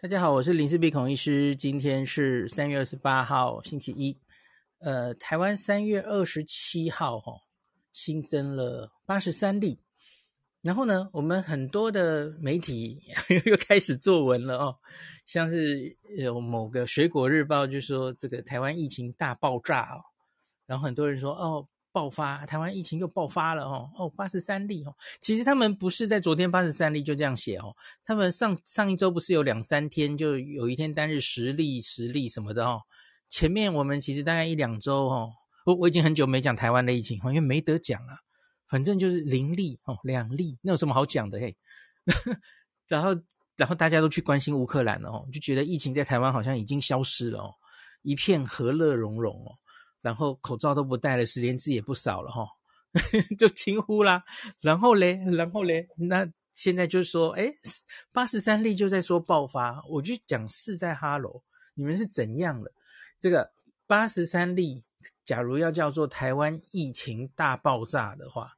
大家好，我是林氏鼻孔医师。今天是三月二十八号，星期一。呃，台湾三月二十七号哈、新增了八十三例。然后呢，我们很多的媒体 又开始作文了哦，像是有某个水果日报就说这个台湾疫情大爆炸哦，然后很多人说哦。爆发，台湾疫情又爆发了哦哦，八十三例哦。其实他们不是在昨天八十三例就这样写哦，他们上上一周不是有两三天就有一天单日十例十例什么的哦。前面我们其实大概一两周哦，我我已经很久没讲台湾的疫情，因为没得讲啊。反正就是零例哦，两例，那有什么好讲的嘿？然后然后大家都去关心乌克兰了哦，就觉得疫情在台湾好像已经消失了哦，一片和乐融融哦。然后口罩都不戴了，十连字也不少了哈，就轻呼啦。然后嘞，然后嘞，那现在就说，哎，八十三例就在说爆发，我就讲是在哈喽，你们是怎样的？这个八十三例，假如要叫做台湾疫情大爆炸的话，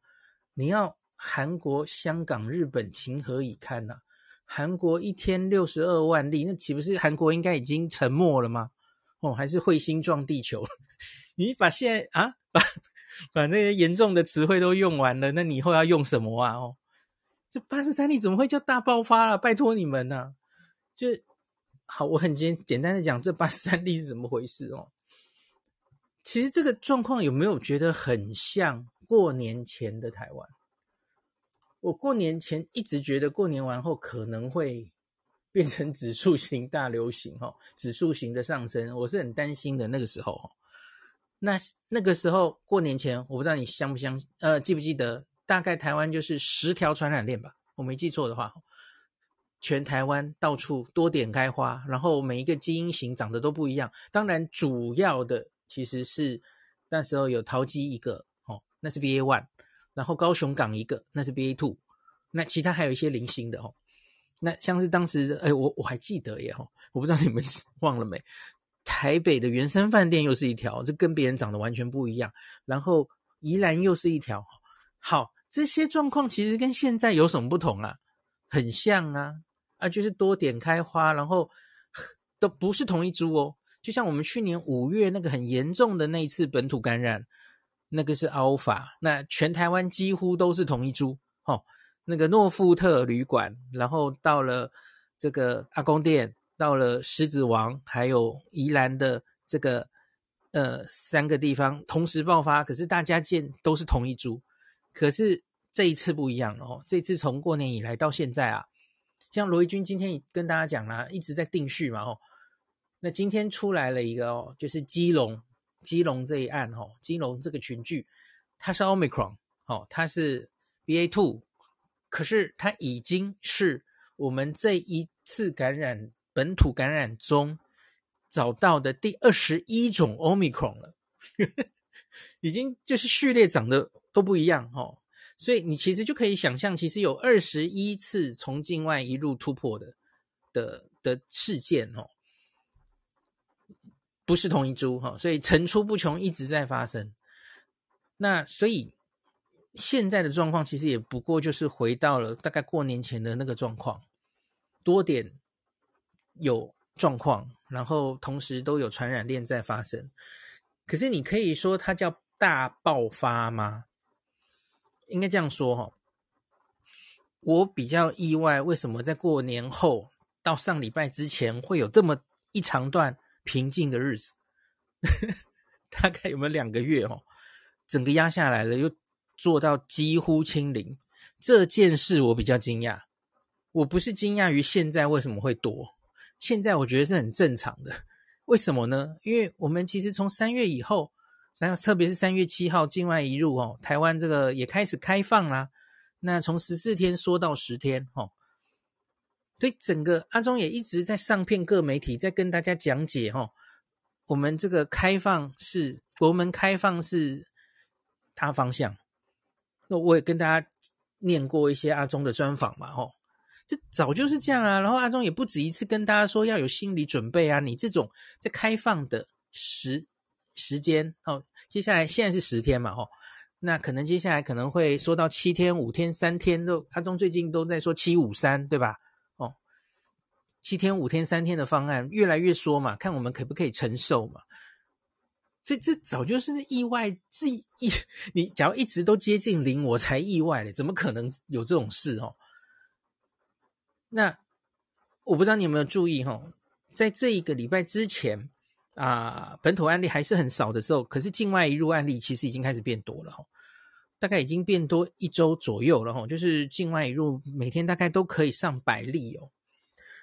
你要韩国、香港、日本情何以堪呐、啊？韩国一天六十二万例，那岂不是韩国应该已经沉没了吗？哦，还是彗星撞地球？你把现在啊，把把那些严重的词汇都用完了，那你以后要用什么啊？哦，这八十三例怎么会叫大爆发了？拜托你们呐、就好，我很简简单的讲，这八十三例是怎么回事哦？其实这个状况有没有觉得很像过年前的台湾？我过年前一直觉得过年完后可能会变成指数型大流行，哈，指数型的上升，我是很担心的那个时候。那那个时候过年前，我不知道你相不相呃记不记得，大概台湾就是十条传染链吧，我没记错的话，全台湾到处多点开花，然后每一个基因型长得都不一样。当然，主要的其实是那时候有桃机一个哦，那是 BA one，然后高雄港一个，那是 BA two，那其他还有一些零星的哦。那像是当时哎，我我还记得耶哈，我不知道你们 忘了没。台北的原生饭店又是一条，这跟别人长得完全不一样。然后宜兰又是一条，好，这些状况其实跟现在有什么不同啊？很像啊，啊，就是多点开花，然后都不是同一株哦。就像我们去年五月那个很严重的那一次本土感染，那个是阿尔法，那全台湾几乎都是同一株。哦，那个诺富特旅馆，然后到了这个阿公店。到了狮子王，还有宜兰的这个呃三个地方同时爆发，可是大家见都是同一株，可是这一次不一样哦。这次从过年以来到现在啊，像罗一军今天跟大家讲啦，一直在定序嘛哦。那今天出来了一个哦，就是基隆基隆这一案哦，基隆这个群聚，它是 Omicron 哦，它是 BA two，可是它已经是我们这一次感染。本土感染中找到的第二十一种 Omicron 了，已经就是序列长得都不一样哦，所以你其实就可以想象，其实有二十一次从境外一路突破的的的事件哦，不是同一株哈，所以层出不穷，一直在发生。那所以现在的状况其实也不过就是回到了大概过年前的那个状况，多点。有状况，然后同时都有传染链在发生。可是你可以说它叫大爆发吗？应该这样说哈。我比较意外，为什么在过年后到上礼拜之前会有这么一长段平静的日子？大概有没有两个月哦？整个压下来了，又做到几乎清零。这件事我比较惊讶。我不是惊讶于现在为什么会多。现在我觉得是很正常的，为什么呢？因为我们其实从三月以后，三特别是三月七号境外移入哦，台湾这个也开始开放啦。那从十四天缩到十天哦，对整个阿中也一直在上片各媒体在跟大家讲解哦，我们这个开放是国门开放是大方向。那我也跟大家念过一些阿中的专访嘛，吼。这早就是这样啊，然后阿中也不止一次跟大家说要有心理准备啊。你这种在开放的时时间哦，接下来现在是十天嘛，哦，那可能接下来可能会说到七天、五天、三天都，阿中最近都在说七五三，对吧？哦，七天、五天、三天的方案越来越说嘛，看我们可不可以承受嘛。所以这早就是意外，是一 你假如一直都接近零，我才意外嘞，怎么可能有这种事哦？那我不知道你有没有注意哈，在这一个礼拜之前啊，本土案例还是很少的时候，可是境外移入案例其实已经开始变多了哈，大概已经变多一周左右了哈，就是境外移入每天大概都可以上百例哦。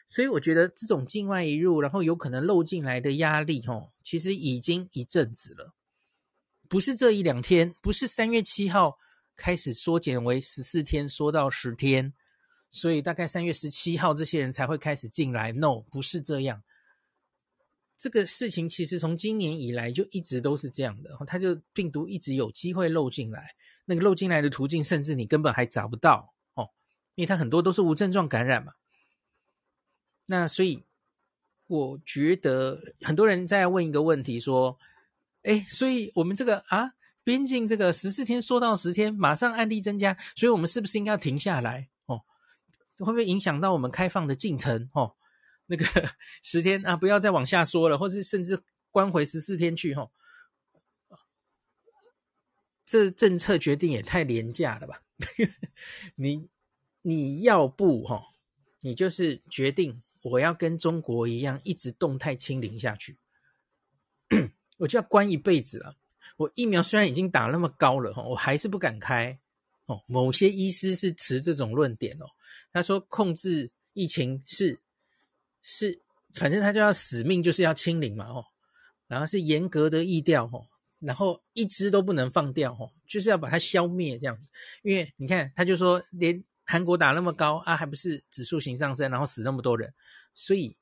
所以我觉得这种境外移入，然后有可能漏进来的压力，哦，其实已经一阵子了，不是这一两天，不是三月七号开始缩减为十四天，缩到十天，所以大概三月十七号这些人才会开始进来。No，不是这样，这个事情其实从今年以来就一直都是这样的，它就病毒一直有机会漏进来，那个漏进来的途径，甚至你根本还找不到哦，因为它很多都是无症状感染嘛。那所以，我觉得很多人在问一个问题，说：“哎，所以我们这个啊，边境这个十四天缩到十天，马上案例增加，所以我们是不是应该要停下来？会不会影响到我们开放的进程？哦，那个 十天啊，不要再往下说了，或是甚至关回十四天去？哦，这政策决定也太廉价了吧？你你要不哈，你就是决定。”我要跟中国一样，一直动态清零下去，我就要关一辈子了。我疫苗虽然已经打那么高了，哈我还是不敢开。哦，某些医师是持这种论点哦，他说控制疫情是是，反正他就要死命就是要清零嘛，哦，然后是严格的疫调，哦，然后一只都不能放掉，哦，就是要把它消灭这样子。因为你看，他就说连。韩国打那么高啊，还不是指数型上升，然后死那么多人，所以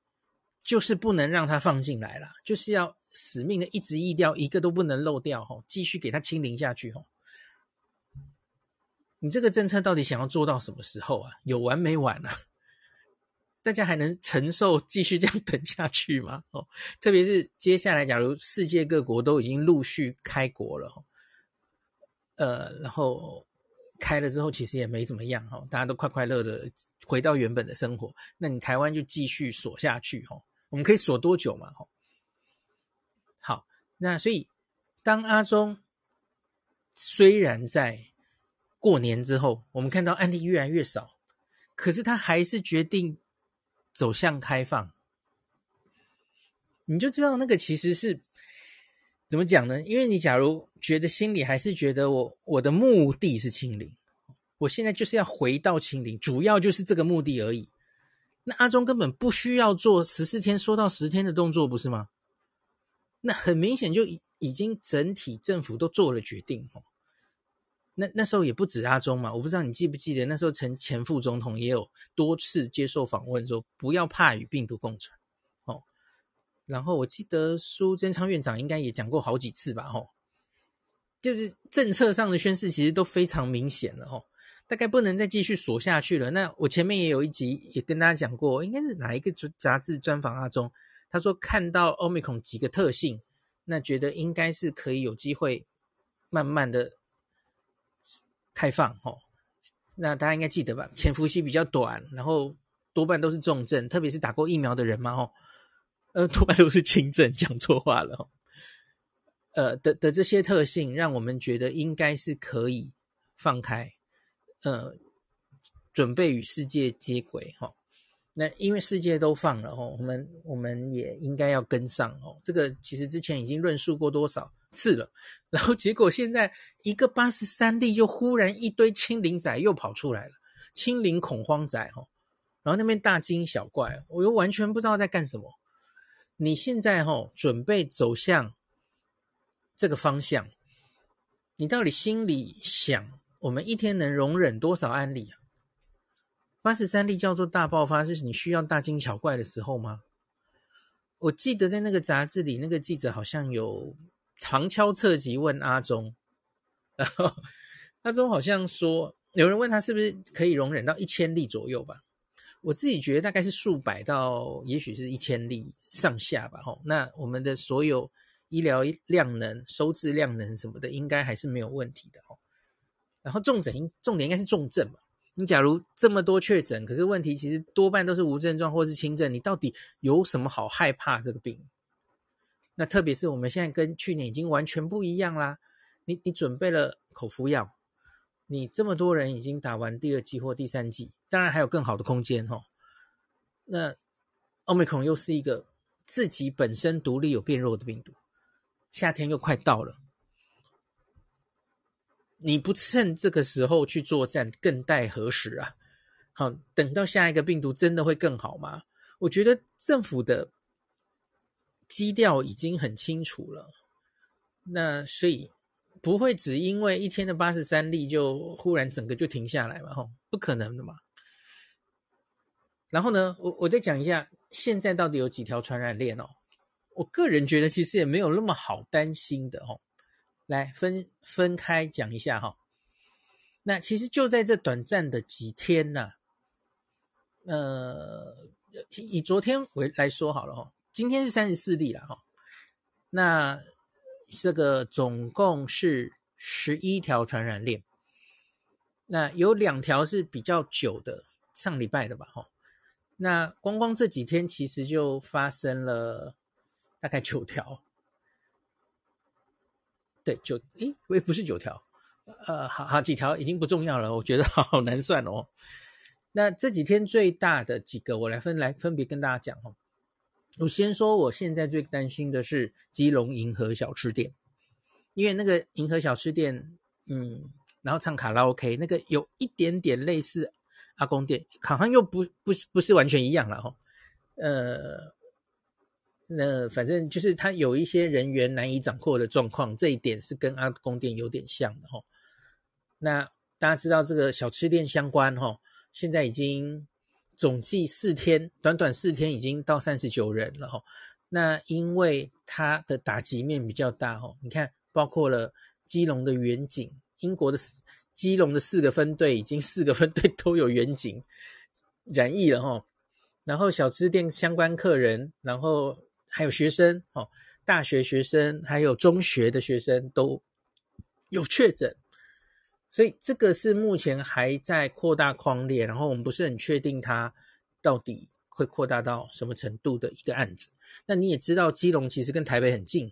就是不能让它放进来了，就是要死命的一直疫调，一个都不能漏掉吼，继续给它清零下去吼。你这个政策到底想要做到什么时候啊？有完没完啊？大家还能承受继续这样等下去吗？哦，特别是接下来，假如世界各国都已经陆续开国了，呃，然后。开了之后，其实也没怎么样哈，大家都快快乐的回到原本的生活。那你台湾就继续锁下去哈，我们可以锁多久嘛？哈，好，那所以当阿中虽然在过年之后，我们看到案例越来越少，可是他还是决定走向开放，你就知道那个其实是。怎么讲呢？因为你假如觉得心里还是觉得我我的目的是清零，我现在就是要回到清零，主要就是这个目的而已。那阿中根本不需要做十四天缩到十天的动作，不是吗？那很明显就已已经整体政府都做了决定哦。那那时候也不止阿中嘛，我不知道你记不记得那时候前前副总统也有多次接受访问说，不要怕与病毒共存。哦然后我记得苏贞昌院长应该也讲过好几次吧，吼，就是政策上的宣示其实都非常明显了，吼，大概不能再继续锁下去了。那我前面也有一集也跟大家讲过，应该是哪一个杂志专访阿中，他说看到 Omicron 几个特性，那觉得应该是可以有机会慢慢的开放，吼，那大家应该记得吧？潜伏期比较短，然后多半都是重症，特别是打过疫苗的人嘛，吼。呃，多半都是轻症，讲错话了哦。呃的的这些特性，让我们觉得应该是可以放开，呃，准备与世界接轨哈。那因为世界都放了哦，我们我们也应该要跟上哦。这个其实之前已经论述过多少次了，然后结果现在一个八十三例，就忽然一堆清零仔又跑出来了，清零恐慌仔哈，然后那边大惊小怪，我又完全不知道在干什么。你现在齁准备走向这个方向，你到底心里想，我们一天能容忍多少案例啊？八十三例叫做大爆发，是你需要大惊小怪的时候吗？我记得在那个杂志里，那个记者好像有旁敲侧击问阿中，然后阿中好像说，有人问他是不是可以容忍到一千例左右吧？我自己觉得大概是数百到，也许是一千例上下吧。吼，那我们的所有医疗量能、收治量能什么的，应该还是没有问题的。吼，然后重症重点应该是重症嘛，你假如这么多确诊，可是问题其实多半都是无症状或是轻症，你到底有什么好害怕这个病？那特别是我们现在跟去年已经完全不一样啦。你你准备了口服药，你这么多人已经打完第二剂或第三剂，当然还有更好的空间哦。那 Omicron 又是一个自己本身独立有变弱的病毒，夏天又快到了，你不趁这个时候去作战，更待何时啊？好，等到下一个病毒真的会更好吗？我觉得政府的基调已经很清楚了，那所以。不会只因为一天的八十三例就忽然整个就停下来嘛？吼，不可能的嘛。然后呢，我我再讲一下，现在到底有几条传染链哦？我个人觉得其实也没有那么好担心的哦。来分分开讲一下哈。那其实就在这短暂的几天呐，呃，以昨天为来说好了哈，今天是三十四例了哈。那这个总共是十一条传染链，那有两条是比较久的，上礼拜的吧，哈。那光光这几天其实就发生了大概九条，对，九，诶，喂，不是九条，呃，好好几条已经不重要了，我觉得好难算哦。那这几天最大的几个，我来分来分别跟大家讲哦。我先说，我现在最担心的是基隆银河小吃店，因为那个银河小吃店，嗯，然后唱卡拉 OK，那个有一点点类似阿公店，好像又不不是不是完全一样了哈。呃，那反正就是他有一些人员难以掌握的状况，这一点是跟阿公店有点像的哈。那大家知道这个小吃店相关哈，现在已经。总计四天，短短四天已经到三十九人了哈。那因为它的打击面比较大哈，你看，包括了基隆的远景，英国的基隆的四个分队，已经四个分队都有远景染疫了哈。然后小吃店相关客人，然后还有学生哦，大学学生还有中学的学生都有确诊。所以这个是目前还在扩大框列，然后我们不是很确定它到底会扩大到什么程度的一个案子。那你也知道，基隆其实跟台北很近，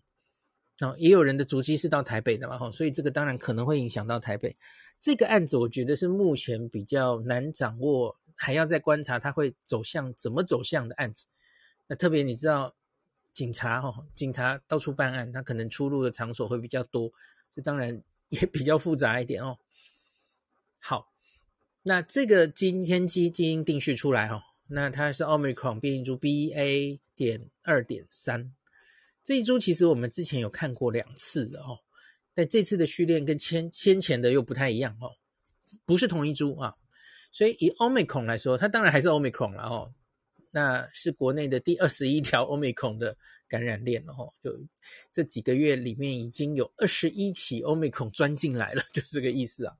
啊，也有人的足迹是到台北的嘛，哈，所以这个当然可能会影响到台北。这个案子我觉得是目前比较难掌握，还要再观察它会走向怎么走向的案子。那特别你知道，警察哈，警察到处办案，他可能出入的场所会比较多，这当然也比较复杂一点哦。好，那这个今天基因定序出来、哦，那它是奥密克戎变异株 BA. 点二点三这一株，其实我们之前有看过两次的哦，但这次的序列跟先先前的又不太一样哦，不是同一株啊，所以以奥密克戎来说，它当然还是奥密克戎了哦，那是国内的第二十一条奥密克戎的感染链了哦，就这几个月里面已经有二十一起奥密克戎钻进来了，就这个意思啊。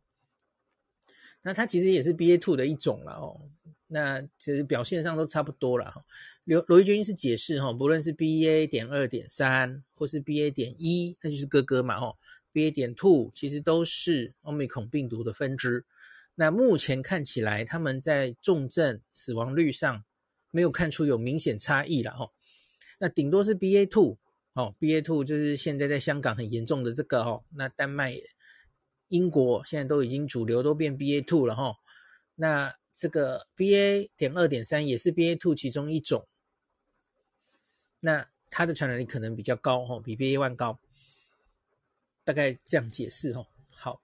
那它其实也是 BA.2 的一种了哦，那其实表现上都差不多了哈。罗罗伊军是解释哈，不论是 BA. 点二点三或是 BA. 点一，那就是哥哥嘛哈。BA. 点 two 其实都是欧米孔病毒的分支。那目前看起来，他们在重症死亡率上没有看出有明显差异了哈。那顶多是 BA. two 哦，BA. two 就是现在在香港很严重的这个哦，那丹麦。英国现在都已经主流都变 BA two 了哈，那这个 BA 点二点三也是 BA two 其中一种，那它的传染力可能比较高哈，比 BA one 高，大概这样解释哈。好，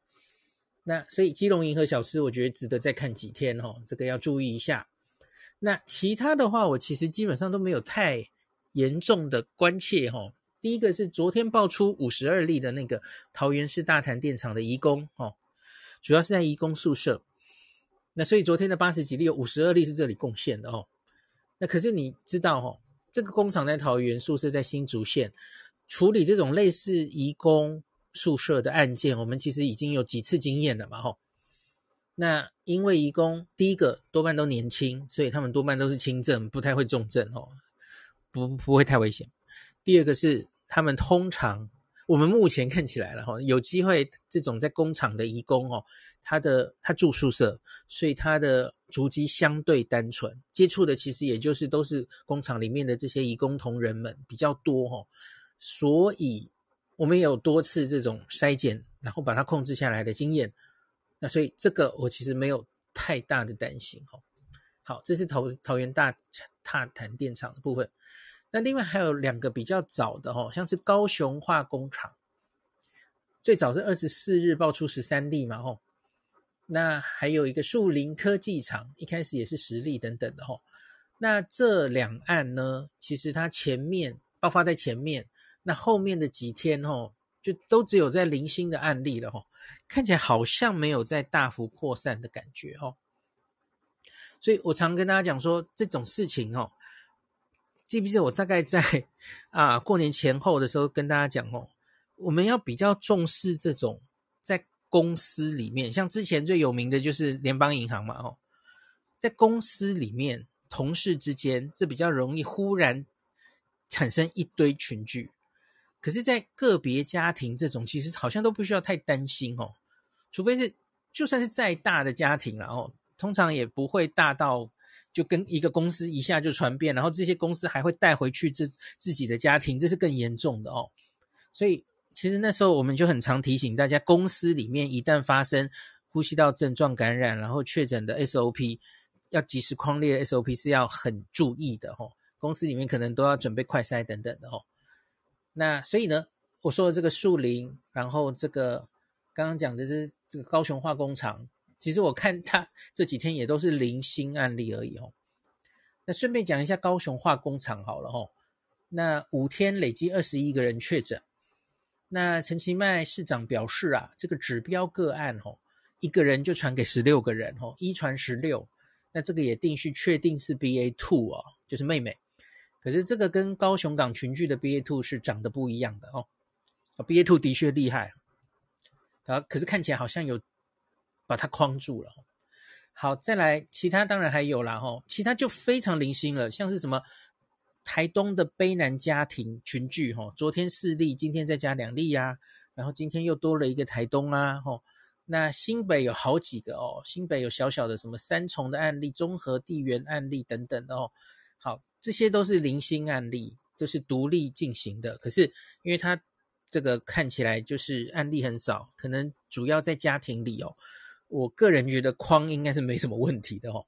那所以基隆银河小吃我觉得值得再看几天哈，这个要注意一下。那其他的话，我其实基本上都没有太严重的关切哈。第一个是昨天爆出五十二例的那个桃园市大潭电厂的移工哦，主要是在移工宿舍。那所以昨天的八十几例有五十二例是这里贡献的哦。那可是你知道哦，这个工厂在桃园，宿舍在新竹县，处理这种类似移工宿舍的案件，我们其实已经有几次经验了嘛吼。那因为移工第一个多半都年轻，所以他们多半都是轻症，不太会重症哦，不不会太危险。第二个是他们通常我们目前看起来了哈，有机会这种在工厂的移工哦，他的他住宿舍，所以他的足迹相对单纯，接触的其实也就是都是工厂里面的这些移工同仁们比较多哈，所以我们有多次这种筛检，然后把它控制下来的经验，那所以这个我其实没有太大的担心哈。好，这是桃桃园大大潭电厂的部分。那另外还有两个比较早的哦，像是高雄化工厂，最早是二十四日爆出十三例嘛吼。那还有一个树林科技厂，一开始也是十例等等的吼。那这两案呢，其实它前面爆发在前面，那后面的几天吼，就都只有在零星的案例了吼，看起来好像没有在大幅扩散的感觉吼。所以我常跟大家讲说，这种事情吼。记不记得我大概在啊过年前后的时候跟大家讲哦，我们要比较重视这种在公司里面，像之前最有名的就是联邦银行嘛哦，在公司里面同事之间，这比较容易忽然产生一堆群聚，可是，在个别家庭这种其实好像都不需要太担心哦，除非是就算是再大的家庭然后通常也不会大到。就跟一个公司一下就传遍，然后这些公司还会带回去自自己的家庭，这是更严重的哦。所以其实那时候我们就很常提醒大家，公司里面一旦发生呼吸道症状感染，然后确诊的 SOP 要及时匡列 SOP 是要很注意的哦。公司里面可能都要准备快筛等等的哦。那所以呢，我说的这个树林，然后这个刚刚讲的是这个高雄化工厂。其实我看他这几天也都是零星案例而已哦。那顺便讲一下高雄化工厂好了哦。那五天累计二十一个人确诊。那陈其迈市长表示啊，这个指标个案哦，一个人就传给十六个人哦，一传十六。那这个也定是确定是 BA two 哦，就是妹妹。可是这个跟高雄港群聚的 BA two 是长得不一样的哦。BA two 的确厉害啊，可是看起来好像有。把它框住了。好，再来，其他当然还有啦，吼，其他就非常零星了，像是什么台东的卑南家庭群聚，吼，昨天四例，今天再加两例呀，然后今天又多了一个台东啊，吼，那新北有好几个哦，新北有小小的什么三重的案例、综合地缘案例等等哦，好，这些都是零星案例，都是独立进行的，可是因为它这个看起来就是案例很少，可能主要在家庭里哦。我个人觉得框应该是没什么问题的哦，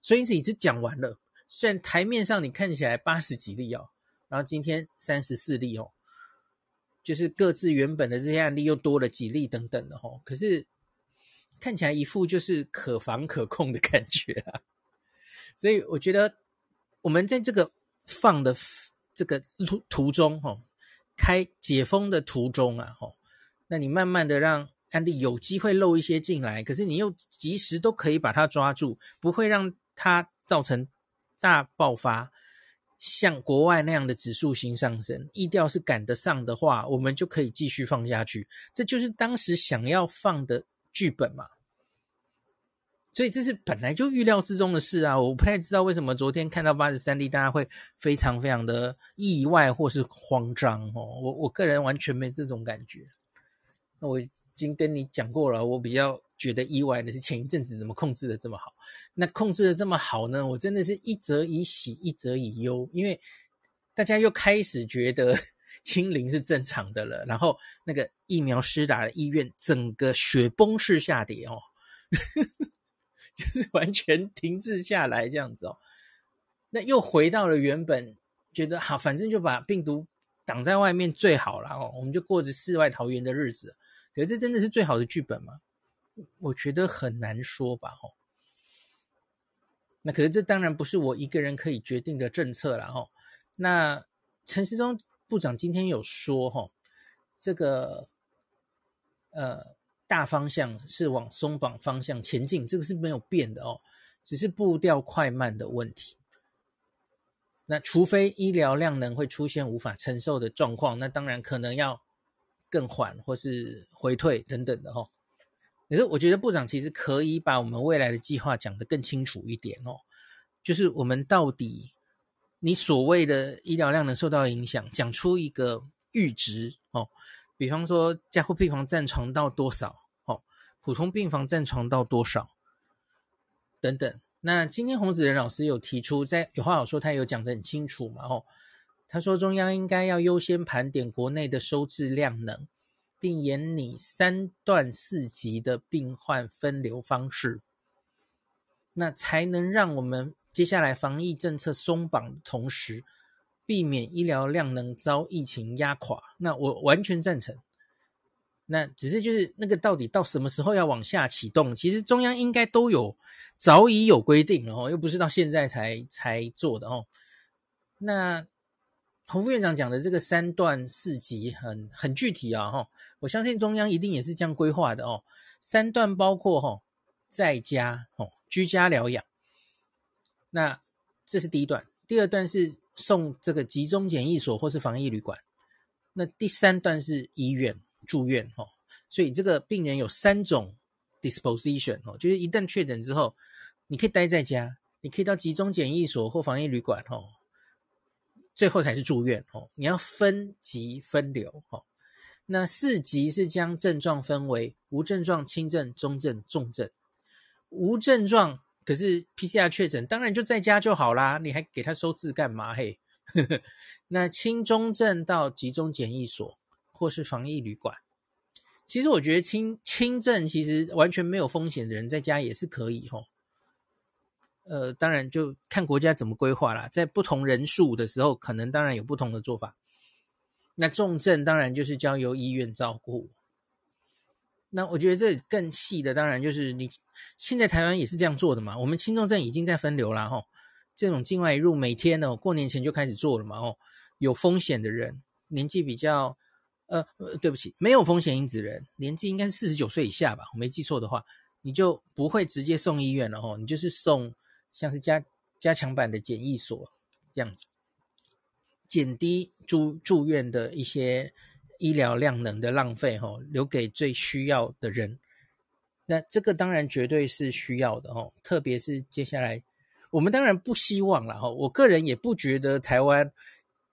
所以因此已经讲完了。虽然台面上你看起来八十几例哦，然后今天三十四例哦，就是各自原本的这些案例又多了几例等等的哦，可是看起来一副就是可防可控的感觉啊。所以我觉得我们在这个放的这个途途中哦，开解封的途中啊，哦，那你慢慢的让。案例有机会漏一些进来，可是你又及时都可以把它抓住，不会让它造成大爆发，像国外那样的指数型上升。意调是赶得上的话，我们就可以继续放下去。这就是当时想要放的剧本嘛。所以这是本来就预料之中的事啊！我不太知道为什么昨天看到八十三例，大家会非常非常的意外或是慌张哦。我我个人完全没这种感觉。那我。已经跟你讲过了，我比较觉得意外的是前一阵子怎么控制的这么好？那控制的这么好呢？我真的是一则以喜，一则以忧，因为大家又开始觉得 清零是正常的了，然后那个疫苗施打的意愿整个雪崩式下跌哦，就是完全停滞下来这样子哦。那又回到了原本觉得好，反正就把病毒挡在外面最好了哦，我们就过着世外桃源的日子。可是这真的是最好的剧本吗？我觉得很难说吧，吼。那可是这当然不是我一个人可以决定的政策了，吼。那陈时中部长今天有说，吼，这个呃大方向是往松绑方向前进，这个是没有变的哦，只是步调快慢的问题。那除非医疗量能会出现无法承受的状况，那当然可能要。更缓或是回退等等的哦，可是我觉得部长其实可以把我们未来的计划讲得更清楚一点哦，就是我们到底你所谓的医疗量能受到影响，讲出一个阈值哦，比方说加护病房占床到多少，哦，普通病房占床到多少，等等。那今天洪子仁老师有提出，在有话好说，他有讲得很清楚嘛，哦，他说中央应该要优先盘点国内的收治量能，并研拟三段四级的病患分流方式，那才能让我们接下来防疫政策松绑的同时，避免医疗量能遭疫情压垮。那我完全赞成。那只是就是那个到底到什么时候要往下启动？其实中央应该都有早已有规定了哦，又不是到现在才才做的哦。那洪副院长讲的这个三段四级很很具体啊哈，我相信中央一定也是这样规划的哦。三段包括哈在家哦居家疗养，那这是第一段，第二段是送这个集中检疫所或是防疫旅馆，那第三段是医院。住院哦，所以这个病人有三种 disposition 哦，就是一旦确诊之后，你可以待在家，你可以到集中检疫所或防疫旅馆哦，最后才是住院哦。你要分级分流哦。那四级是将症状分为无症状、轻症、中症、重症。无症状可是 PCR 确诊，当然就在家就好啦，你还给他收治干嘛？嘿，那轻中症到集中检疫所。或是防疫旅馆，其实我觉得轻轻症其实完全没有风险的人在家也是可以吼。呃，当然就看国家怎么规划啦，在不同人数的时候，可能当然有不同的做法。那重症当然就是交由医院照顾。那我觉得这更细的，当然就是你现在台湾也是这样做的嘛。我们轻重症已经在分流了吼，这种境外入每天呢，过年前就开始做了嘛吼。有风险的人，年纪比较。呃，对不起，没有风险因子人，年纪应该是四十九岁以下吧，我没记错的话，你就不会直接送医院了哦，你就是送像是加加强版的检疫所这样子，减低住住院的一些医疗量能的浪费哦，留给最需要的人。那这个当然绝对是需要的哦，特别是接下来我们当然不希望了哦，我个人也不觉得台湾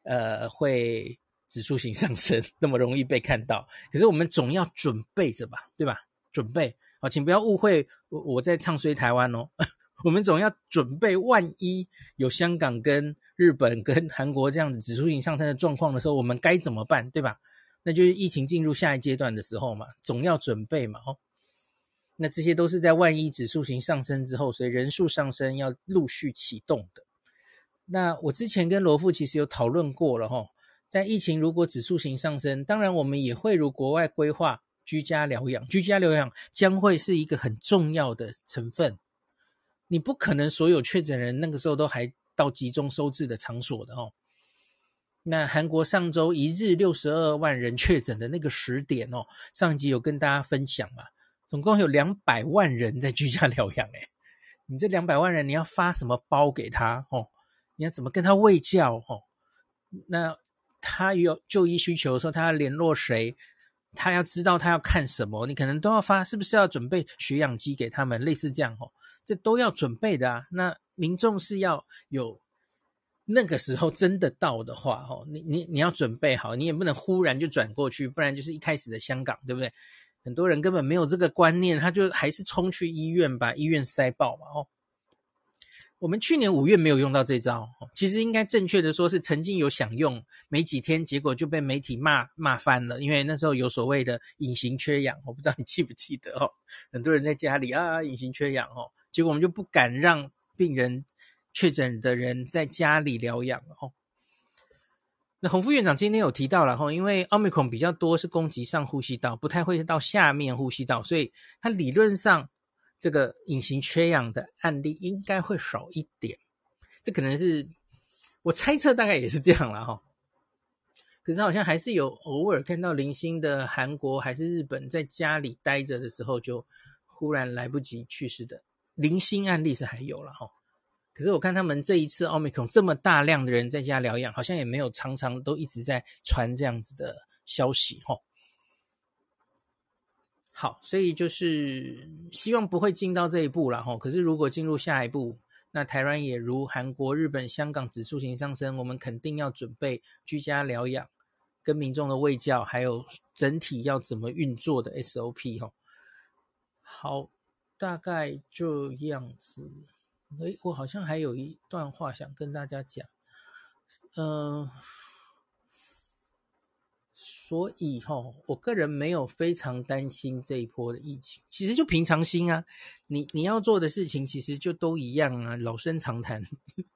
呃会。指数型上升那么容易被看到，可是我们总要准备着吧，对吧？准备好，请不要误会我我在唱衰台湾哦。我们总要准备，万一有香港跟日本跟韩国这样子指数型上升的状况的时候，我们该怎么办，对吧？那就是疫情进入下一阶段的时候嘛，总要准备嘛，哦。那这些都是在万一指数型上升之后，所以人数上升要陆续启动的。那我之前跟罗富其实有讨论过了，哈。在疫情如果指数型上升，当然我们也会如国外规划居家疗养，居家疗养将会是一个很重要的成分。你不可能所有确诊人那个时候都还到集中收治的场所的哦。那韩国上周一日六十二万人确诊的那个时点哦，上集有跟大家分享嘛，总共有两百万人在居家疗养诶，你这两百万人你要发什么包给他哦？你要怎么跟他喂教哦？那。他有就医需求的时候，他要联络谁？他要知道他要看什么，你可能都要发，是不是要准备血氧机给他们？类似这样哦，这都要准备的啊。那民众是要有那个时候真的到的话，哦，你你你要准备好，你也不能忽然就转过去，不然就是一开始的香港，对不对？很多人根本没有这个观念，他就还是冲去医院，把医院塞爆嘛，哦。我们去年五月没有用到这招，其实应该正确的说是曾经有想用，没几天，结果就被媒体骂骂翻了。因为那时候有所谓的隐形缺氧，我不知道你记不记得哦。很多人在家里啊，隐形缺氧哦，结果我们就不敢让病人确诊的人在家里疗养哦。那洪副院长今天有提到了哈，因为奥密克戎比较多是攻击上呼吸道，不太会到下面呼吸道，所以它理论上。这个隐形缺氧的案例应该会少一点，这可能是我猜测，大概也是这样了哈。可是好像还是有偶尔看到零星的韩国还是日本在家里待着的时候就忽然来不及去世的零星案例是还有了哈。可是我看他们这一次奥密克戎这么大量的人在家疗养，好像也没有常常都一直在传这样子的消息哈。好，所以就是希望不会进到这一步了哈。可是如果进入下一步，那台湾也如韩国、日本、香港指数型上升，我们肯定要准备居家疗养跟民众的卫教，还有整体要怎么运作的 SOP 哈。好，大概这样子。诶，我好像还有一段话想跟大家讲，嗯、所以哈，我个人没有非常担心这一波的疫情，其实就平常心啊。你你要做的事情其实就都一样啊，老生常谈。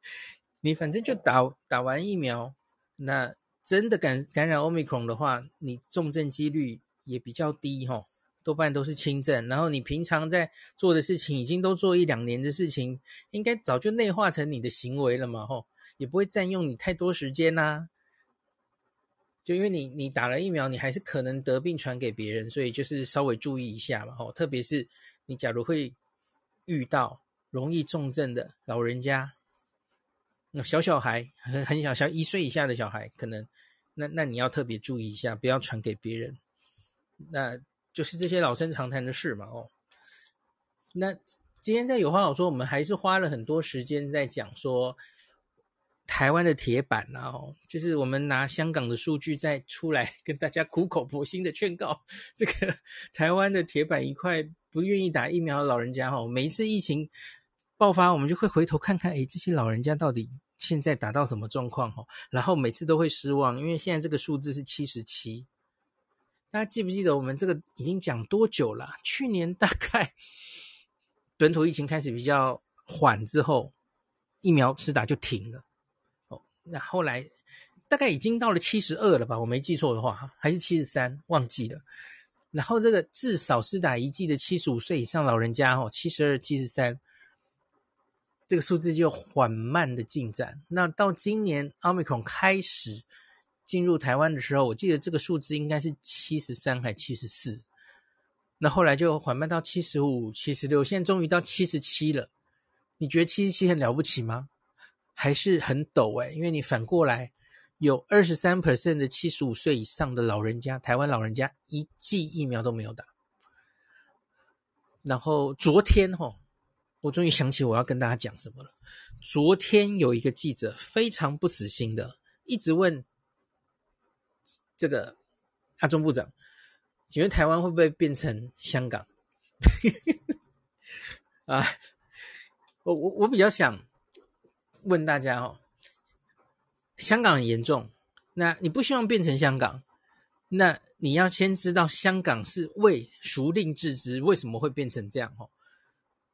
你反正就打打完疫苗，那真的感感染 Omicron 的话，你重症几率也比较低哈，多半都是轻症。然后你平常在做的事情，已经都做一两年的事情，应该早就内化成你的行为了嘛，吼，也不会占用你太多时间呐、啊。就因为你你打了疫苗，你还是可能得病传给别人，所以就是稍微注意一下嘛，吼，特别是你假如会遇到容易重症的老人家，那小小孩很很小小一岁以下的小孩，可能那那你要特别注意一下，不要传给别人。那就是这些老生常谈的事嘛，哦。那今天在有话好说，我们还是花了很多时间在讲说。台湾的铁板啊，哦，就是我们拿香港的数据再出来跟大家苦口婆心的劝告，这个 台湾的铁板一块不愿意打疫苗的老人家，哈，每一次疫情爆发，我们就会回头看看，诶，这些老人家到底现在打到什么状况，哦，然后每次都会失望，因为现在这个数字是七十七，大家记不记得我们这个已经讲多久了？去年大概本土疫情开始比较缓之后，疫苗施打就停了。那后来大概已经到了七十二了吧？我没记错的话，还是七十三，忘记了。然后这个至少施打一剂的七十五岁以上老人家，哦，七十二、七十三，这个数字就缓慢的进展。那到今年奥密克戎开始进入台湾的时候，我记得这个数字应该是七十三还七十四。那后来就缓慢到七十五、七十六，现在终于到七十七了。你觉得七十七很了不起吗？还是很陡诶，因为你反过来有二十三 percent 的七十五岁以上的老人家，台湾老人家一剂疫苗都没有打。然后昨天哈，我终于想起我要跟大家讲什么了。昨天有一个记者非常不死心的，一直问这个阿中部长，请问台湾会不会变成香港？啊，我我我比较想。问大家哦，香港很严重，那你不希望变成香港，那你要先知道香港是为孰令自知，为什么会变成这样哦？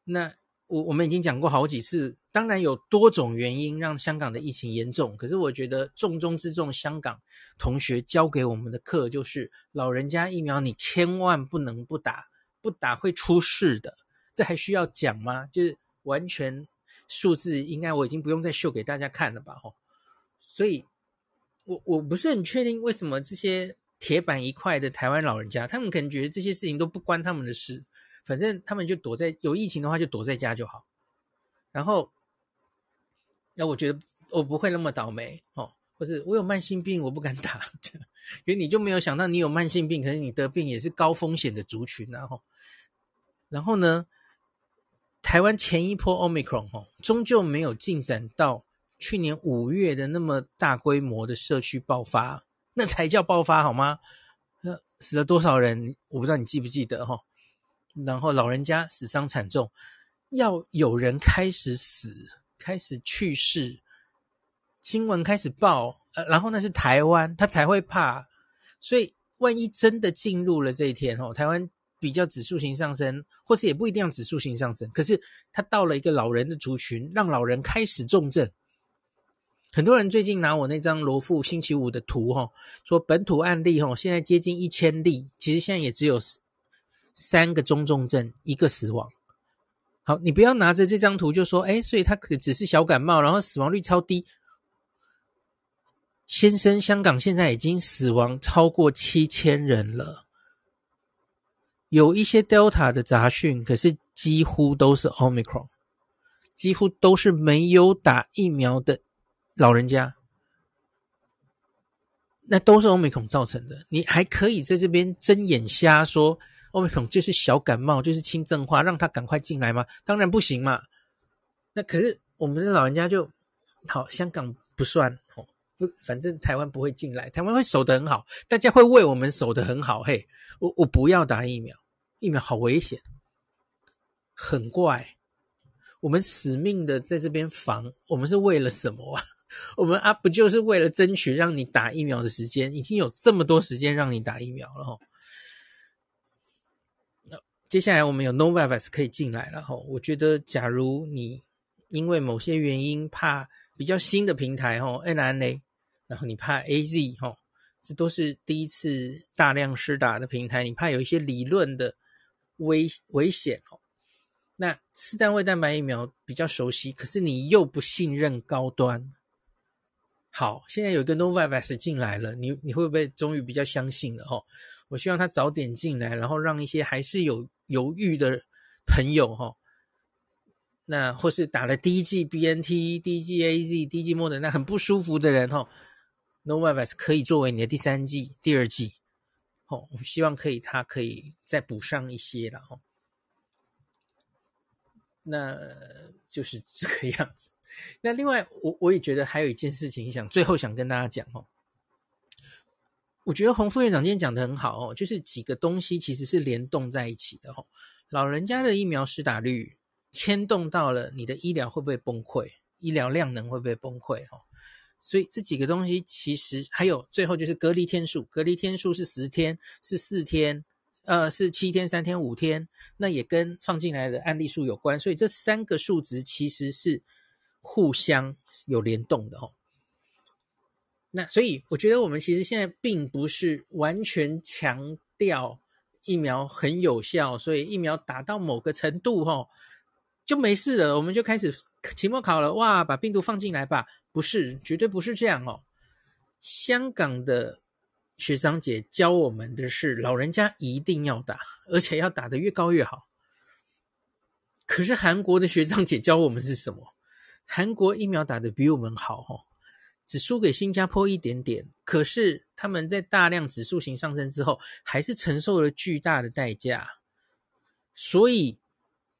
那我我们已经讲过好几次，当然有多种原因让香港的疫情严重，可是我觉得重中之重，香港同学教给我们的课就是，老人家疫苗你千万不能不打，不打会出事的，这还需要讲吗？就是完全。数字应该我已经不用再秀给大家看了吧？吼，所以我我不是很确定为什么这些铁板一块的台湾老人家，他们可能觉得这些事情都不关他们的事，反正他们就躲在有疫情的话就躲在家就好。然后，那我觉得我不会那么倒霉哦，或是我有慢性病我不敢打，可是你就没有想到你有慢性病，可是你得病也是高风险的族群，然后，然后呢？台湾前一波 Omicron 哦，终究没有进展到去年五月的那么大规模的社区爆发，那才叫爆发好吗？那死了多少人？我不知道你记不记得哈。然后老人家死伤惨重，要有人开始死，开始去世，新闻开始报，然后那是台湾，他才会怕。所以万一真的进入了这一天哦，台湾。比较指数型上升，或是也不一定要指数型上升，可是他到了一个老人的族群，让老人开始重症。很多人最近拿我那张罗富星期五的图，哈，说本土案例，哈，现在接近一千例，其实现在也只有三个中重症，一个死亡。好，你不要拿着这张图就说，哎，所以他可只是小感冒，然后死亡率超低。先生，香港现在已经死亡超过七千人了。有一些 Delta 的杂讯，可是几乎都是 Omicron，几乎都是没有打疫苗的老人家，那都是 Omicron 造成的。你还可以在这边睁眼瞎说 Omicron 就是小感冒，就是轻症化，让他赶快进来吗？当然不行嘛。那可是我们的老人家就好，香港不算哦，不，反正台湾不会进来，台湾会守得很好，大家会为我们守得很好。嘿，我我不要打疫苗，疫苗好危险，很怪。我们死命的在这边防，我们是为了什么啊？我们啊，不就是为了争取让你打疫苗的时间？已经有这么多时间让你打疫苗了哈。接下来我们有 Novavax 可以进来了哈。我觉得，假如你因为某些原因怕比较新的平台哈 n n a 然后你怕 AZ 哈，这都是第一次大量施打的平台，你怕有一些理论的危危险哦。那四单位蛋白疫苗比较熟悉，可是你又不信任高端。好，现在有一个 Novavax 进来了，你你会不会终于比较相信了？哈，我希望他早点进来，然后让一些还是有犹豫的朋友哈，那或是打了第一剂 BNT、第一剂 AZ、第一剂莫德那很不舒服的人哈，Novavax 可以作为你的第三剂、第二剂。哦，我希望可以，他可以再补上一些了哈。那就是这个样子。那另外，我我也觉得还有一件事情想最后想跟大家讲哦。我觉得洪副院长今天讲得很好哦，就是几个东西其实是联动在一起的哦。老人家的疫苗施打率牵动到了你的医疗会不会崩溃，医疗量能会不会崩溃哦。所以这几个东西其实还有最后就是隔离天数，隔离天数是十天，是四天。呃，是七天、三天、五天，那也跟放进来的案例数有关，所以这三个数值其实是互相有联动的哦。那所以我觉得我们其实现在并不是完全强调疫苗很有效，所以疫苗打到某个程度哦，就没事了，我们就开始期末考了，哇，把病毒放进来吧？不是，绝对不是这样哦。香港的。学长姐教我们的是，老人家一定要打，而且要打得越高越好。可是韩国的学长姐教我们是什么？韩国疫苗打得比我们好，哦，只输给新加坡一点点。可是他们在大量指数型上升之后，还是承受了巨大的代价。所以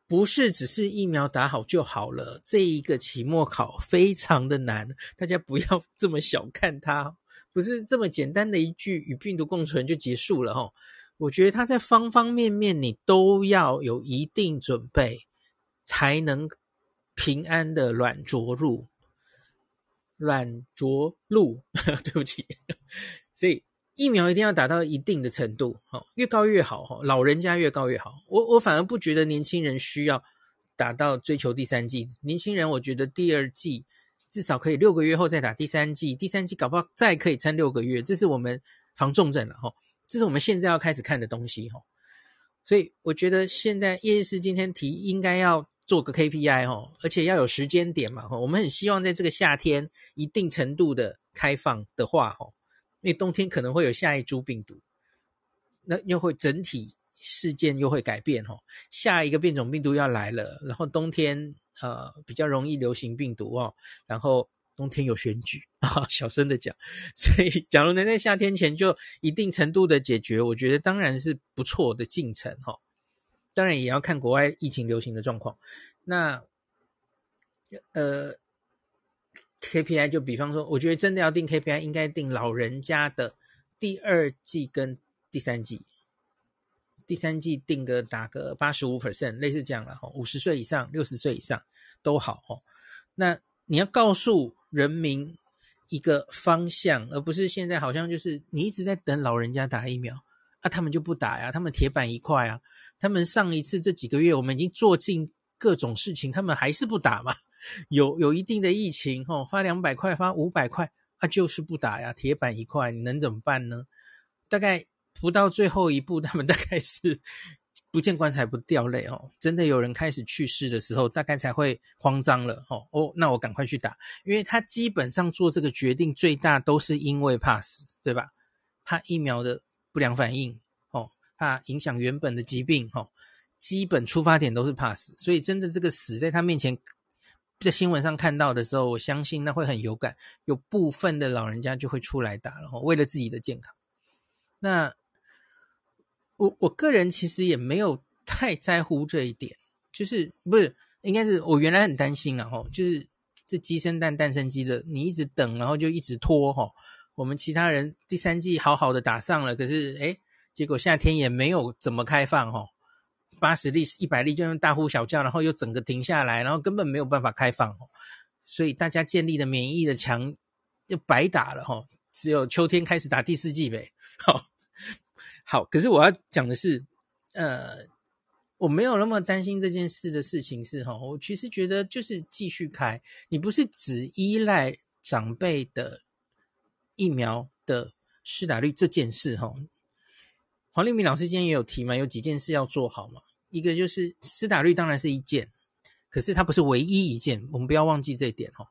不是只是疫苗打好就好了。这一个期末考非常的难，大家不要 这么小看它。不是这么简单的一句与病毒共存就结束了哈，我觉得它在方方面面你都要有一定准备，才能平安的软着陆。软着陆，对不起，所以疫苗一定要达到一定的程度，哈，越高越好，哈，老人家越高越好。我我反而不觉得年轻人需要达到追求第三季，年轻人我觉得第二季。至少可以六个月后再打第三季，第三季搞不好再可以撑六个月，这是我们防重症了哈，这是我们现在要开始看的东西哈。所以我觉得现在叶医师今天提应该要做个 KPI 哈，而且要有时间点嘛哈。我们很希望在这个夏天一定程度的开放的话哈，因为冬天可能会有下一株病毒，那又会整体事件又会改变哈，下一个变种病毒要来了，然后冬天。呃，比较容易流行病毒哦，然后冬天有选举 啊，小声的讲，所以假如能在夏天前就一定程度的解决，我觉得当然是不错的进程哈。当然也要看国外疫情流行的状况。那呃，KPI 就比方说，我觉得真的要定 KPI，应该定老人家的第二季跟第三季。第三季定个打个八十五 percent，类似这样了哈，五十岁以上、六十岁以上都好哦。那你要告诉人民一个方向，而不是现在好像就是你一直在等老人家打疫苗啊，他们就不打呀，他们铁板一块啊。他们上一次这几个月我们已经做尽各种事情，他们还是不打嘛。有有一定的疫情哈，发两百块、发五百块啊，就是不打呀，铁板一块，你能怎么办呢？大概。不到最后一步，他们大概是不见棺材不掉泪哦。真的有人开始去世的时候，大概才会慌张了哦。哦，那我赶快去打，因为他基本上做这个决定最大都是因为怕死，对吧？怕疫苗的不良反应哦，怕影响原本的疾病哦。基本出发点都是怕死，所以真的这个死在他面前，在新闻上看到的时候，我相信那会很有感。有部分的老人家就会出来打了哦，为了自己的健康。那。我我个人其实也没有太在乎这一点，就是不是应该是我原来很担心啊，吼，就是这鸡生蛋，蛋生鸡的，你一直等，然后就一直拖哈。我们其他人第三季好好的打上了，可是诶，结果夏天也没有怎么开放哈，八十例、一百例就用大呼小叫，然后又整个停下来，然后根本没有办法开放，所以大家建立的免疫的墙又白打了哈。只有秋天开始打第四季呗。好，好，可是我要讲的是，呃，我没有那么担心这件事的事情是哈，我其实觉得就是继续开，你不是只依赖长辈的。疫苗的施打率这件事，哈，黄立明老师今天也有提嘛，有几件事要做好嘛。一个就是施打率当然是一件，可是它不是唯一一件，我们不要忘记这一点哦。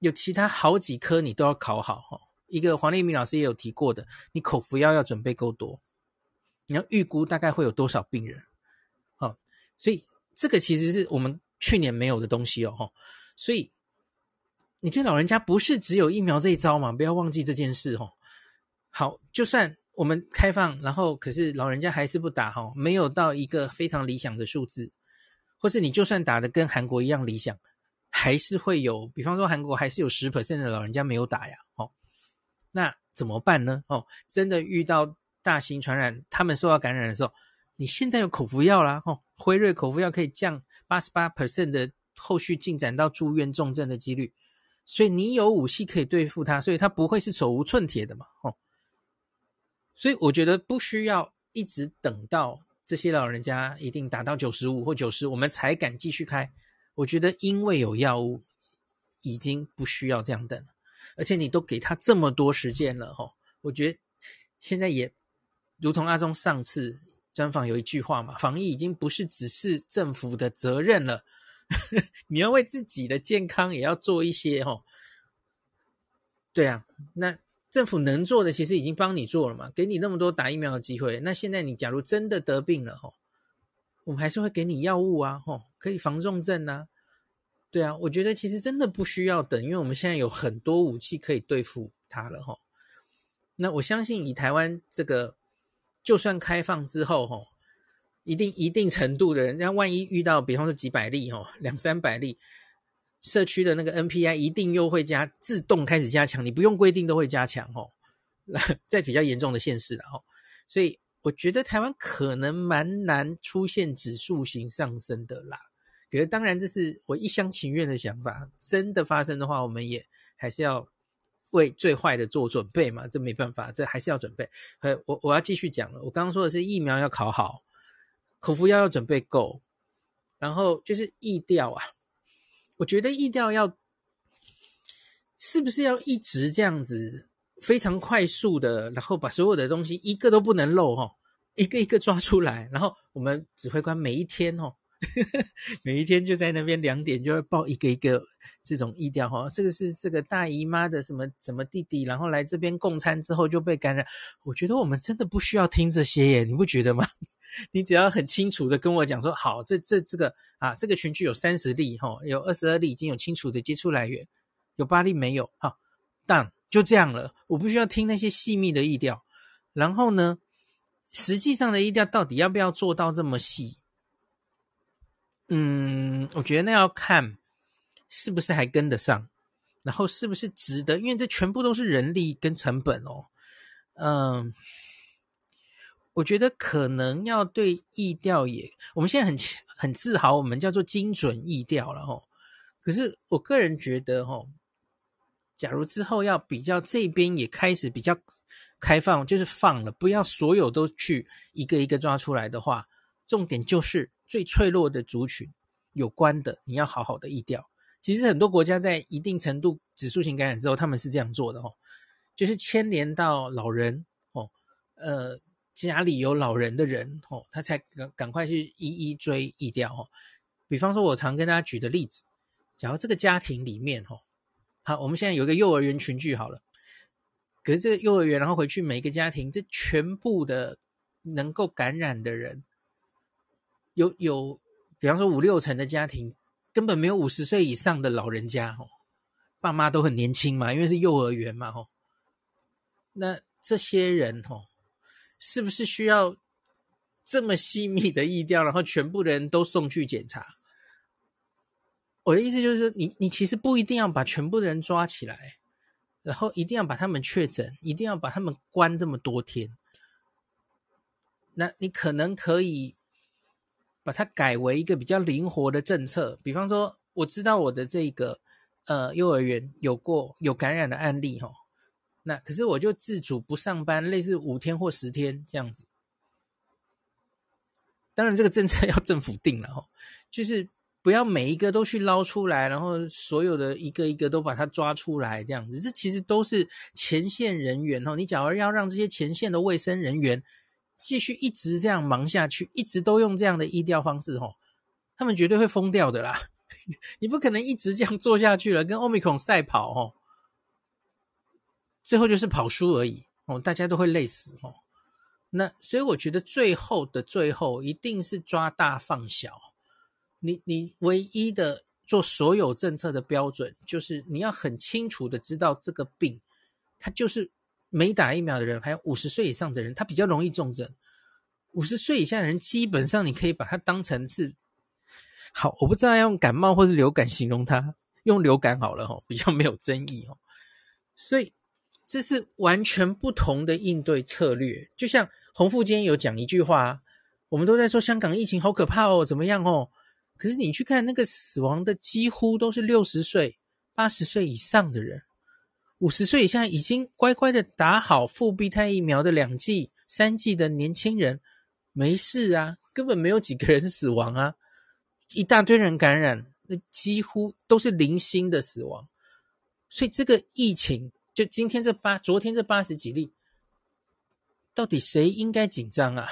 有其他好几科你都要考好哈。一个黄立明老师也有提过的，你口服药要准备够多，你要预估大概会有多少病人，好，所以这个其实是我们去年没有的东西哦，所以。你对老人家不是只有疫苗这一招嘛？不要忘记这件事哦。好，就算我们开放，然后可是老人家还是不打哈，没有到一个非常理想的数字，或是你就算打的跟韩国一样理想，还是会有，比方说韩国还是有十 percent 的老人家没有打呀。哦，那怎么办呢？哦，真的遇到大型传染，他们受到感染的时候，你现在有口服药啦，哦，辉瑞口服药可以降八十八 percent 的后续进展到住院重症的几率。所以你有武器可以对付他，所以他不会是手无寸铁的嘛，哦。所以我觉得不需要一直等到这些老人家一定达到九十五或九十，我们才敢继续开。我觉得因为有药物，已经不需要这样等了。而且你都给他这么多时间了，吼。我觉得现在也如同阿中上次专访有一句话嘛，防疫已经不是只是政府的责任了。你要为自己的健康也要做一些哦。对啊，那政府能做的其实已经帮你做了嘛，给你那么多打疫苗的机会。那现在你假如真的得病了吼，我们还是会给你药物啊，吼，可以防重症啊。对啊，我觉得其实真的不需要等，因为我们现在有很多武器可以对付它了吼。那我相信以台湾这个，就算开放之后吼。一定一定程度的人，那万一遇到，比方说几百例哦，两三百例，社区的那个 NPI 一定又会加自动开始加强，你不用规定都会加强哦。那在比较严重的县市了哦，所以我觉得台湾可能蛮难出现指数型上升的啦。可是当然这是我一厢情愿的想法，真的发生的话，我们也还是要为最坏的做准备嘛，这没办法，这还是要准备。呃，我我要继续讲了，我刚刚说的是疫苗要考好。口服药要准备够，然后就是疫调啊。我觉得疫调要是不是要一直这样子非常快速的，然后把所有的东西一个都不能漏哈，一个一个抓出来，然后我们指挥官每一天哦，每一天就在那边两点就会报一个一个这种疫调哈。这个是这个大姨妈的什么什么弟弟，然后来这边共餐之后就被感染。我觉得我们真的不需要听这些耶，你不觉得吗？你只要很清楚的跟我讲说，好，这这这个啊，这个群聚有三十例哈，有二十二例已经有清楚的接触来源，有八例没有，好，但就这样了，我不需要听那些细密的疫调。然后呢，实际上的疫调到底要不要做到这么细？嗯，我觉得那要看是不是还跟得上，然后是不是值得，因为这全部都是人力跟成本哦，嗯。我觉得可能要对疫调也，我们现在很很自豪，我们叫做精准疫调了吼。可是我个人觉得吼，假如之后要比较这边也开始比较开放，就是放了，不要所有都去一个一个抓出来的话，重点就是最脆弱的族群有关的，你要好好的疫调。其实很多国家在一定程度指数型感染之后，他们是这样做的吼，就是牵连到老人哦，呃。家里有老人的人，哦，他才赶赶快去一一追疫调，哦。比方说，我常跟大家举的例子，假如这个家庭里面，哦，好，我们现在有一个幼儿园群聚好了，可是这个幼儿园，然后回去每一个家庭，这全部的能够感染的人，有有，比方说五六成的家庭根本没有五十岁以上的老人家，哦，爸妈都很年轻嘛，因为是幼儿园嘛，哦，那这些人，哦。是不是需要这么细密的疫调，然后全部的人都送去检查？我的意思就是说，你你其实不一定要把全部的人抓起来，然后一定要把他们确诊，一定要把他们关这么多天。那你可能可以把它改为一个比较灵活的政策，比方说，我知道我的这个呃幼儿园有过有感染的案例哈，那可是我就自主不上班，类似五天或十天这样子。当然，这个政策 要政府定了哈，就是不要每一个都去捞出来，然后所有的一个一个都把它抓出来这样子。这其实都是前线人员哈，你假如要让这些前线的卫生人员继续一直这样忙下去，一直都用这样的医调方式哈，他们绝对会疯掉的啦。你不可能一直这样做下去了，跟欧米孔赛跑哦，最后就是跑输而已哦，大家都会累死哦。那所以我觉得最后的最后一定是抓大放小。你你唯一的做所有政策的标准，就是你要很清楚的知道这个病，它就是没打疫苗的人，还有五十岁以上的人，他比较容易重症。五十岁以下的人，基本上你可以把它当成是好，我不知道要用感冒或者流感形容它，用流感好了哈，比较没有争议哦。所以这是完全不同的应对策略，就像。洪富坚有讲一句话，我们都在说香港疫情好可怕哦，怎么样哦？可是你去看那个死亡的，几乎都是六十岁、八十岁以上的人，五十岁以下已经乖乖的打好复必泰疫苗的两剂、三剂的年轻人，没事啊，根本没有几个人死亡啊，一大堆人感染，那几乎都是零星的死亡，所以这个疫情就今天这八，昨天这八十几例。到底谁应该紧张啊？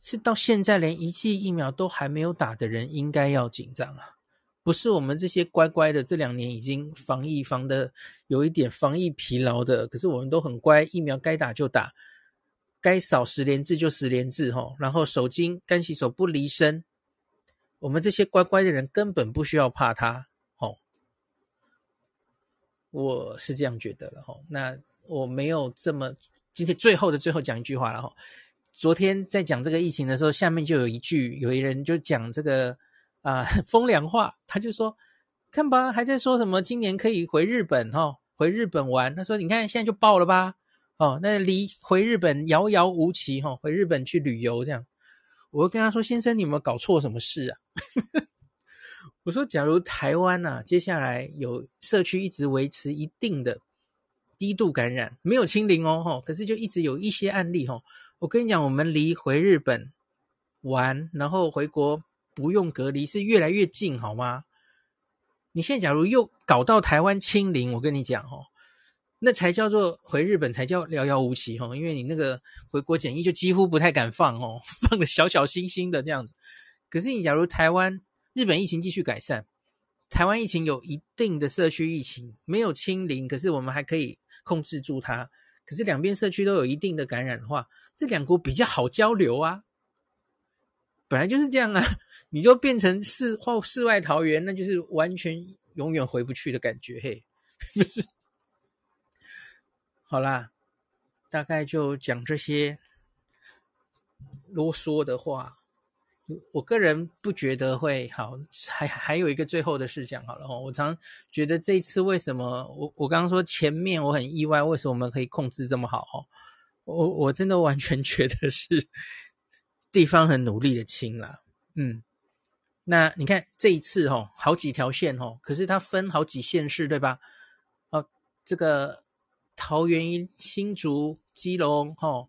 是到现在连一剂疫苗都还没有打的人应该要紧张啊？不是我们这些乖乖的这两年已经防疫防的有一点防疫疲劳的，可是我们都很乖，疫苗该打就打，该扫十连制就十连制齁，然后手巾干洗手不离身，我们这些乖乖的人根本不需要怕它齁，我是这样觉得了哈，那我没有这么。今天最后的最后讲一句话了哈，昨天在讲这个疫情的时候，下面就有一句，有一人就讲这个啊、风凉话，他就说，看吧，还在说什么今年可以回日本哈，回日本玩。他说，你看现在就爆了吧，哦，那离回日本遥遥无期哈，回日本去旅游这样。我跟他说，先生，你有没有搞错什么事啊？我说，假如台湾呐、啊，接下来有社区一直维持一定的。低度感染没有清零哦，可是就一直有一些案例，我跟你讲，我们离回日本玩，然后回国不用隔离是越来越近，好吗？你现在假如又搞到台湾清零，我跟你讲哦，那才叫做回日本才叫遥遥无期哦，因为你那个回国检疫就几乎不太敢放哦，放的小小心心的这样子。可是你假如台湾、日本疫情继续改善，台湾疫情有一定的社区疫情没有清零，可是我们还可以。控制住它，可是两边社区都有一定的感染的话，这两国比较好交流啊。本来就是这样啊，你就变成世或世外桃源，那就是完全永远回不去的感觉。嘿，好啦，大概就讲这些啰嗦的话。我个人不觉得会好，还还有一个最后的事讲好了哦。我常觉得这一次为什么我我刚刚说前面我很意外，为什么我们可以控制这么好哦？我我真的完全觉得是地方很努力的清啦。嗯，那你看这一次哈，好几条线哈，可是它分好几县市对吧？哦，这个桃园、新竹、基隆哈，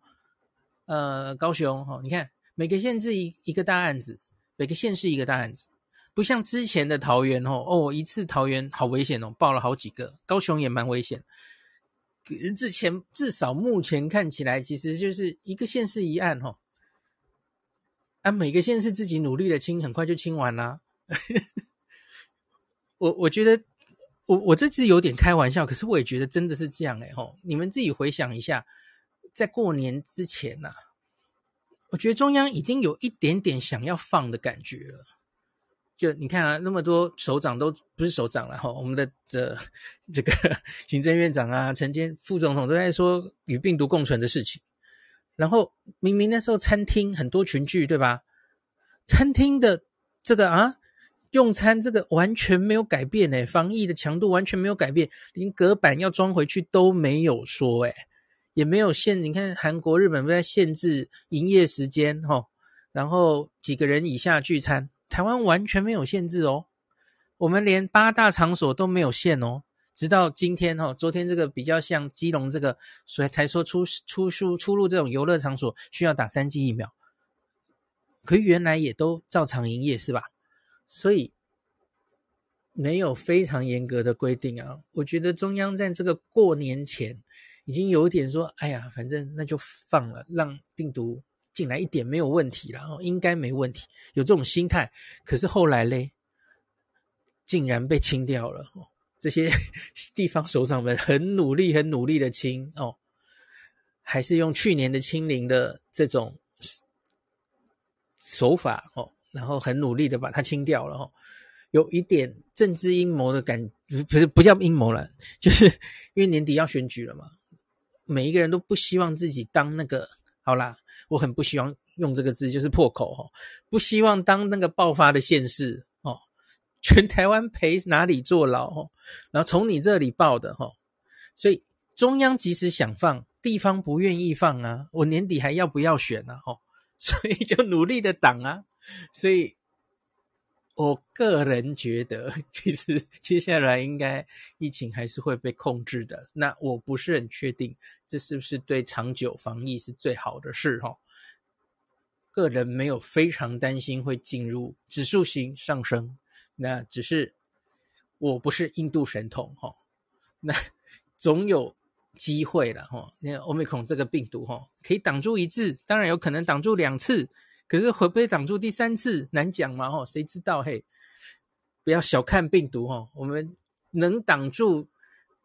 呃，高雄哈，你看。每个县市一一个大案子，每个县市一个大案子，不像之前的桃园哦哦，一次桃园好危险哦，爆了好几个，高雄也蛮危险。之前至少目前看起来，其实就是一个县市一案哦，啊，每个县市自己努力的清，很快就清完啦。我我觉得我我这次有点开玩笑，可是我也觉得真的是这样哎吼，你们自己回想一下，在过年之前呐、我觉得中央已经有一点点想要放的感觉了，就你看啊，那么多首长都不是首长了哈，我们的这这个 行政院长啊、陈建副总统都在说与病毒共存的事情，然后明明那时候餐厅很多群聚对吧？餐厅的这个啊，用餐这个完全没有改变诶，防疫的强度完全没有改变，连隔板要装回去都没有说诶，也没有限。你看韩国、日本不在限制营业时间哈，然后几个人以下聚餐，台湾完全没有限制哦。我们连八大场所都没有限哦，直到今天哈，昨天这个比较像基隆这个，所以才说出出出出入这种游乐场所需要打三剂疫苗，可原来也都照常营业是吧？所以没有非常严格的规定啊，我觉得中央在这个过年前已经有点说，哎呀，反正那就放了，让病毒进来一点没有问题然后，应该没问题，有这种心态。可是后来嘞，竟然被清掉了。这些 地方首长们很努力、很努力的清哦，还是用去年的清零的这种手法哦。然后很努力的把它清掉了哦，有一点政治阴谋的感，不是不叫阴谋了，就是因为年底要选举了嘛，每一个人都不希望自己当那个，好啦，我很不希望用这个字，就是破口哈，不希望当那个爆发的县市哦，全台湾陪哪里坐牢哦，然后从你这里报的哈，所以中央即使想放，地方不愿意放啊，我年底还要不要选啊？哦，所以就努力的挡啊。所以，我个人觉得，其实接下来应该疫情还是会被控制的。那我不是很确定，这是不是对长久防疫是最好的事？哈，个人没有非常担心会进入指数型上升。那只是我不是印度神童，哈，那总有机会了，哈。那个欧米孔这个病毒，哈，可以挡住一次，当然有可能挡住两次。可是会不会挡住第三次？难讲嘛，吼，谁知道？嘿，不要小看病毒，吼，我们能挡住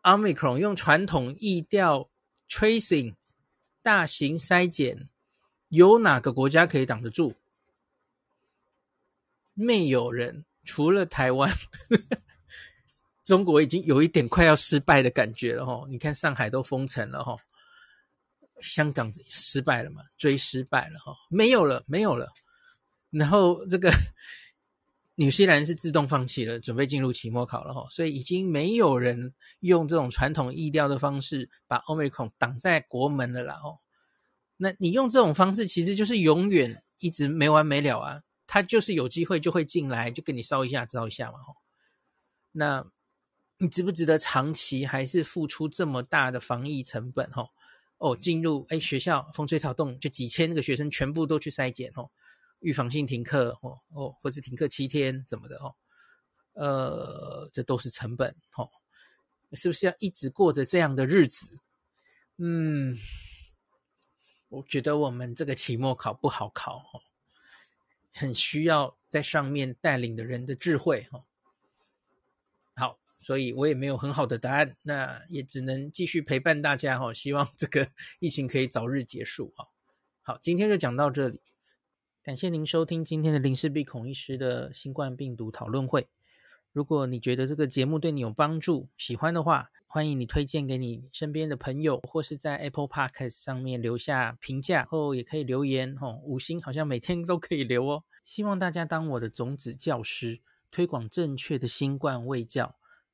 Omicron，用传统疫调 tracing 大型筛检，有哪个国家可以挡得住？没有人，除了台湾，中国已经有一点快要失败的感觉了，吼，你看上海都封城了，吼。香港失败了嘛？追失败了哈，没有了，没有了。然后这个 纽西兰是自动放弃了，准备进入期末考了哈，所以已经没有人用这种传统意调的方式把 Omicron 挡在国门了啦哦。那你用这种方式，其实就是永远一直没完没了啊。他就是有机会就会进来，就给你烧一下、烧一下嘛哈。那你值不值得长期还是付出这么大的防疫成本哈？进入哎学校风吹草动就几千个学生全部都去筛检哦，预防性停课哦哦，或是停课七天什么的哦，呃，这都是成本哦，是不是要一直过着这样的日子？嗯，我觉得我们这个期末考不好考哦，很需要在上面带领的人的智慧哦。所以我也没有很好的答案，那也只能继续陪伴大家哈，希望这个 疫情可以早日结束哈。好，今天就讲到这里，感谢您收听今天的林氏璧孔医师的新冠病毒讨论会。如果你觉得这个节目对你有帮助，喜欢的话，欢迎你推荐给你身边的朋友，或是在 Apple Podcast 上面留下评价，后也可以留言哦，五星好像每天都可以留哦。希望大家当我的种子教师，推广正确的新冠卫教。